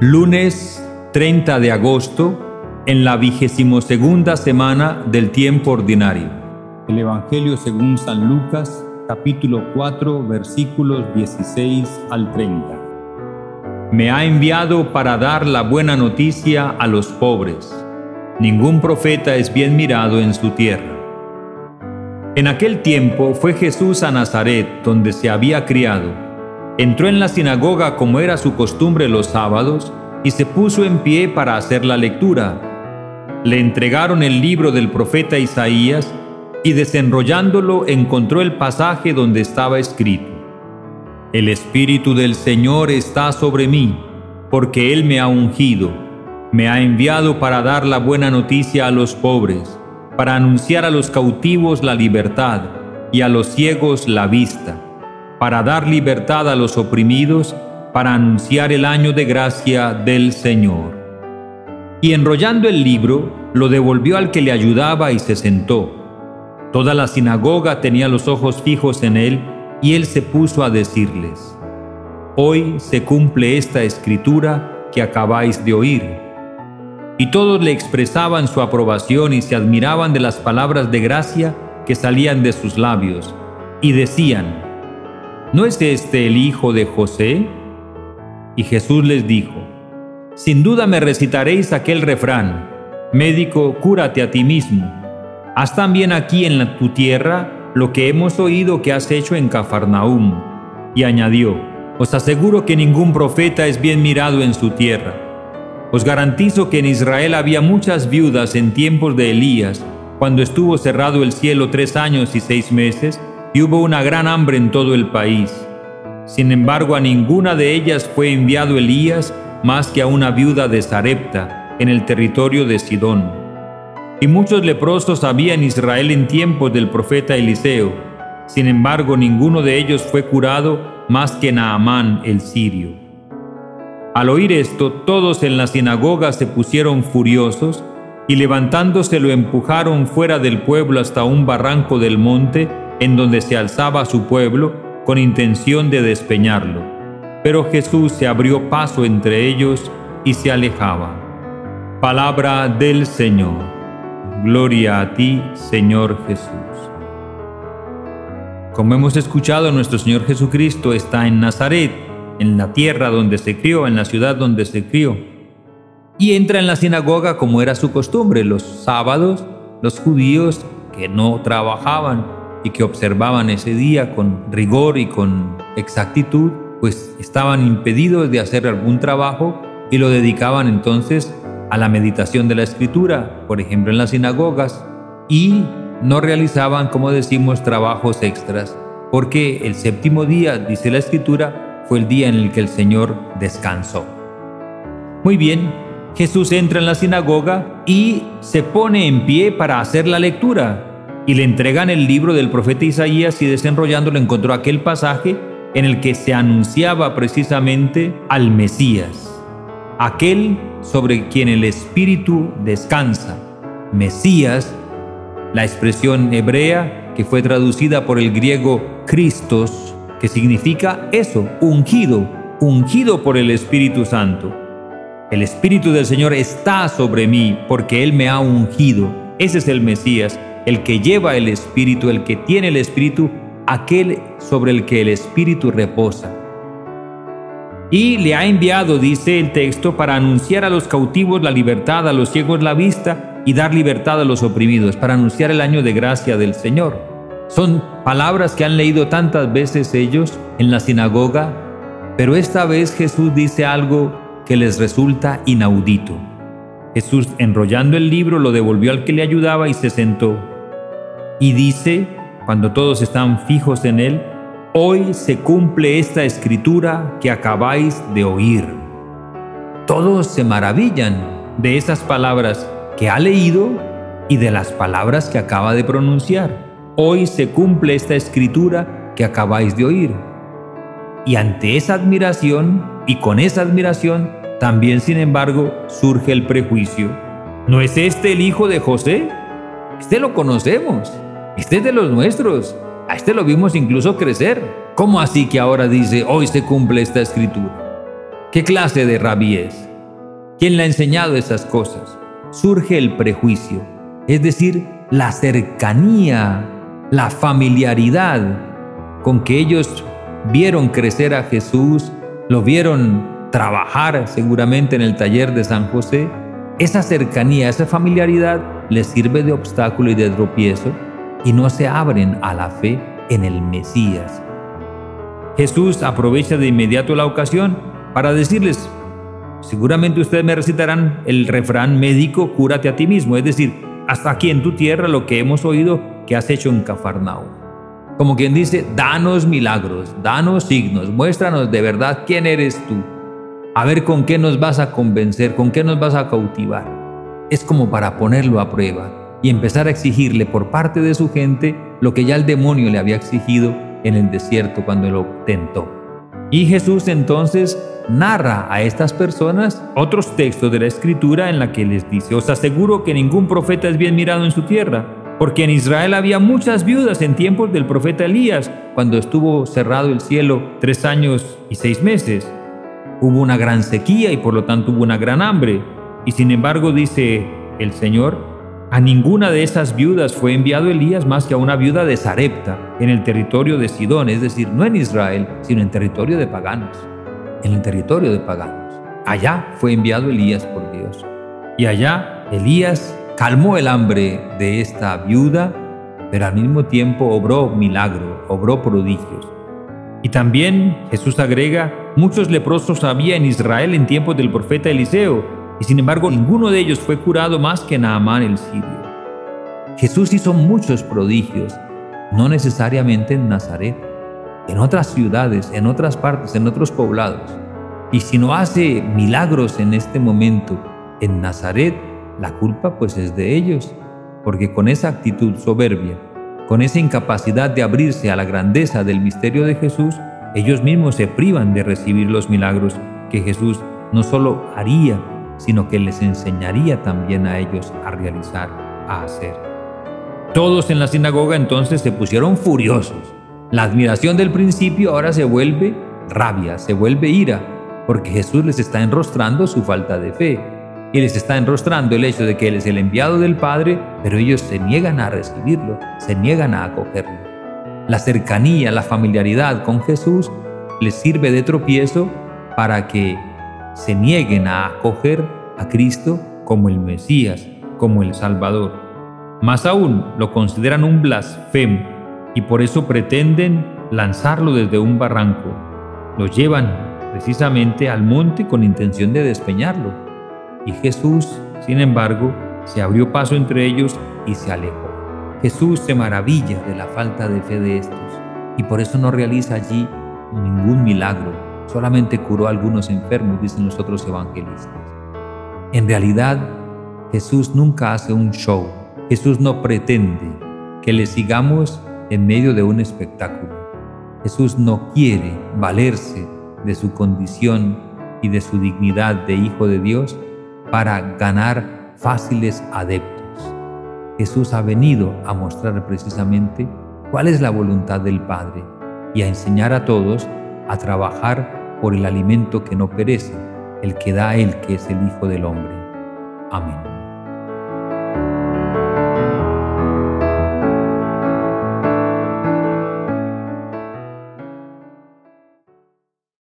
Lunes 30 de agosto, en la vigésimo segunda semana del tiempo ordinario. El Evangelio según San Lucas, capítulo 4, versículos 16 al 30. Me ha enviado para dar la buena noticia a los pobres. Ningún profeta es bien mirado en su tierra. En aquel tiempo fue Jesús a Nazaret, donde se había criado entró en la sinagoga como era su costumbre los sábados y se puso en pie para hacer la lectura. Le entregaron el libro del profeta Isaías y desenrollándolo encontró el pasaje donde estaba escrito. El Espíritu del Señor está sobre mí, porque Él me ha ungido, me ha enviado para dar la buena noticia a los pobres, para anunciar a los cautivos la libertad y a los ciegos la vista para dar libertad a los oprimidos, para anunciar el año de gracia del Señor. Y enrollando el libro, lo devolvió al que le ayudaba y se sentó. Toda la sinagoga tenía los ojos fijos en él, y él se puso a decirles, Hoy se cumple esta escritura que acabáis de oír. Y todos le expresaban su aprobación y se admiraban de las palabras de gracia que salían de sus labios, y decían, ¿no es este el hijo de José? Y Jesús les dijo, Sin duda me recitaréis aquel refrán, Médico, cúrate a ti mismo. Haz también aquí en tu tierra lo que hemos oído que has hecho en Cafarnaúm. Y añadió, Os aseguro que ningún profeta es bien mirado en su tierra. Os garantizo que en Israel había muchas viudas en tiempos de Elías, cuando estuvo cerrado el cielo tres años y seis meses, y hubo una gran hambre en todo el país. Sin embargo, a ninguna de ellas fue enviado Elías más que a una viuda de Sarepta, en el territorio de Sidón. Y muchos leprosos había en Israel en tiempos del profeta Eliseo. Sin embargo, ninguno de ellos fue curado más que Naamán el sirio. Al oír esto, todos en la sinagoga se pusieron furiosos y levantándose lo empujaron fuera del pueblo hasta un barranco del monte en donde se alzaba su pueblo con intención de despeñarlo. Pero Jesús se abrió paso entre ellos y se alejaba. Palabra del Señor. Gloria a ti, Señor Jesús. Como hemos escuchado, nuestro Señor Jesucristo está en Nazaret, en la tierra donde se crió, en la ciudad donde se crió. Y entra en la sinagoga como era su costumbre. Los sábados, los judíos que no trabajaban y que observaban ese día con rigor y con exactitud, pues estaban impedidos de hacer algún trabajo y lo dedicaban entonces a la meditación de la escritura, por ejemplo en las sinagogas, y no realizaban, como decimos, trabajos extras, porque el séptimo día, dice la escritura, fue el día en el que el Señor descansó. Muy bien, Jesús entra en la sinagoga y se pone en pie para hacer la lectura y le entregan el libro del profeta Isaías y desenrollándolo encontró aquel pasaje en el que se anunciaba precisamente al Mesías, aquel sobre quien el Espíritu descansa. Mesías, la expresión hebrea que fue traducida por el griego Christos, que significa eso, ungido, ungido por el Espíritu Santo. El Espíritu del Señor está sobre mí porque Él me ha ungido. Ese es el Mesías el que lleva el Espíritu, el que tiene el Espíritu, aquel sobre el que el Espíritu reposa. Y le ha enviado, dice el texto, para anunciar a los cautivos la libertad, a los ciegos la vista y dar libertad a los oprimidos, para anunciar el año de gracia del Señor. Son palabras que han leído tantas veces ellos en la sinagoga, pero esta vez Jesús dice algo que les resulta inaudito. Jesús, enrollando el libro, lo devolvió al que le ayudaba y se sentó. Y dice, cuando todos están fijos en Él, hoy se cumple esta escritura que acabáis de oír. Todos se maravillan de esas palabras que ha leído y de las palabras que acaba de pronunciar. Hoy se cumple esta escritura que acabáis de oír. Y ante esa admiración y con esa admiración, también sin embargo surge el prejuicio. ¿No es este el hijo de José? Este lo conocemos. Este es de los nuestros. A este lo vimos incluso crecer. ¿Cómo así que ahora dice, hoy se cumple esta escritura? ¿Qué clase de rabí es? ¿Quién le ha enseñado esas cosas? Surge el prejuicio, es decir, la cercanía, la familiaridad con que ellos vieron crecer a Jesús, lo vieron trabajar seguramente en el taller de San José, esa cercanía, esa familiaridad les sirve de obstáculo y de tropiezo y no se abren a la fe en el Mesías. Jesús aprovecha de inmediato la ocasión para decirles, seguramente ustedes me recitarán el refrán médico, cúrate a ti mismo, es decir, hasta aquí en tu tierra lo que hemos oído que has hecho en Cafarnaúm. Como quien dice, danos milagros, danos signos, muéstranos de verdad quién eres tú. A ver con qué nos vas a convencer, con qué nos vas a cautivar. Es como para ponerlo a prueba y empezar a exigirle por parte de su gente lo que ya el demonio le había exigido en el desierto cuando lo tentó. Y Jesús entonces narra a estas personas otros textos de la escritura en la que les dice, os aseguro que ningún profeta es bien mirado en su tierra porque en Israel había muchas viudas en tiempos del profeta Elías, cuando estuvo cerrado el cielo tres años y seis meses. Hubo una gran sequía y por lo tanto hubo una gran hambre. Y sin embargo dice el Señor, a ninguna de esas viudas fue enviado Elías más que a una viuda de Sarepta, en el territorio de Sidón, es decir, no en Israel, sino en territorio de paganos. En el territorio de paganos. Allá fue enviado Elías por Dios. Y allá Elías calmó el hambre de esta viuda, pero al mismo tiempo obró milagro, obró prodigios. Y también Jesús agrega, muchos leprosos había en Israel en tiempos del profeta Eliseo, y sin embargo ninguno de ellos fue curado más que Naamán el sirio. Jesús hizo muchos prodigios, no necesariamente en Nazaret, en otras ciudades, en otras partes, en otros poblados. Y si no hace milagros en este momento en Nazaret, la culpa pues es de ellos, porque con esa actitud soberbia, con esa incapacidad de abrirse a la grandeza del misterio de Jesús, ellos mismos se privan de recibir los milagros que Jesús no solo haría, sino que les enseñaría también a ellos a realizar, a hacer. Todos en la sinagoga entonces se pusieron furiosos. La admiración del principio ahora se vuelve rabia, se vuelve ira, porque Jesús les está enrostrando su falta de fe y les está enrostrando el hecho de que Él es el enviado del Padre, pero ellos se niegan a recibirlo, se niegan a acogerlo. La cercanía, la familiaridad con Jesús les sirve de tropiezo para que se nieguen a acoger a Cristo como el Mesías, como el Salvador. Más aún, lo consideran un blasfemo y por eso pretenden lanzarlo desde un barranco. Lo llevan precisamente al monte con intención de despeñarlo y Jesús, sin embargo, se abrió paso entre ellos y se alejó. Jesús se maravilla de la falta de fe de estos y por eso no realiza allí ningún milagro, solamente curó a algunos enfermos, dicen los otros evangelistas. En realidad, Jesús nunca hace un show, Jesús no pretende que le sigamos en medio de un espectáculo. Jesús no quiere valerse de su condición y de su dignidad de Hijo de Dios para ganar fáciles adeptos. Jesús ha venido a mostrar precisamente cuál es la voluntad del Padre y a enseñar a todos a trabajar por el alimento que no perece, el que da Él que es el Hijo del Hombre. Amén.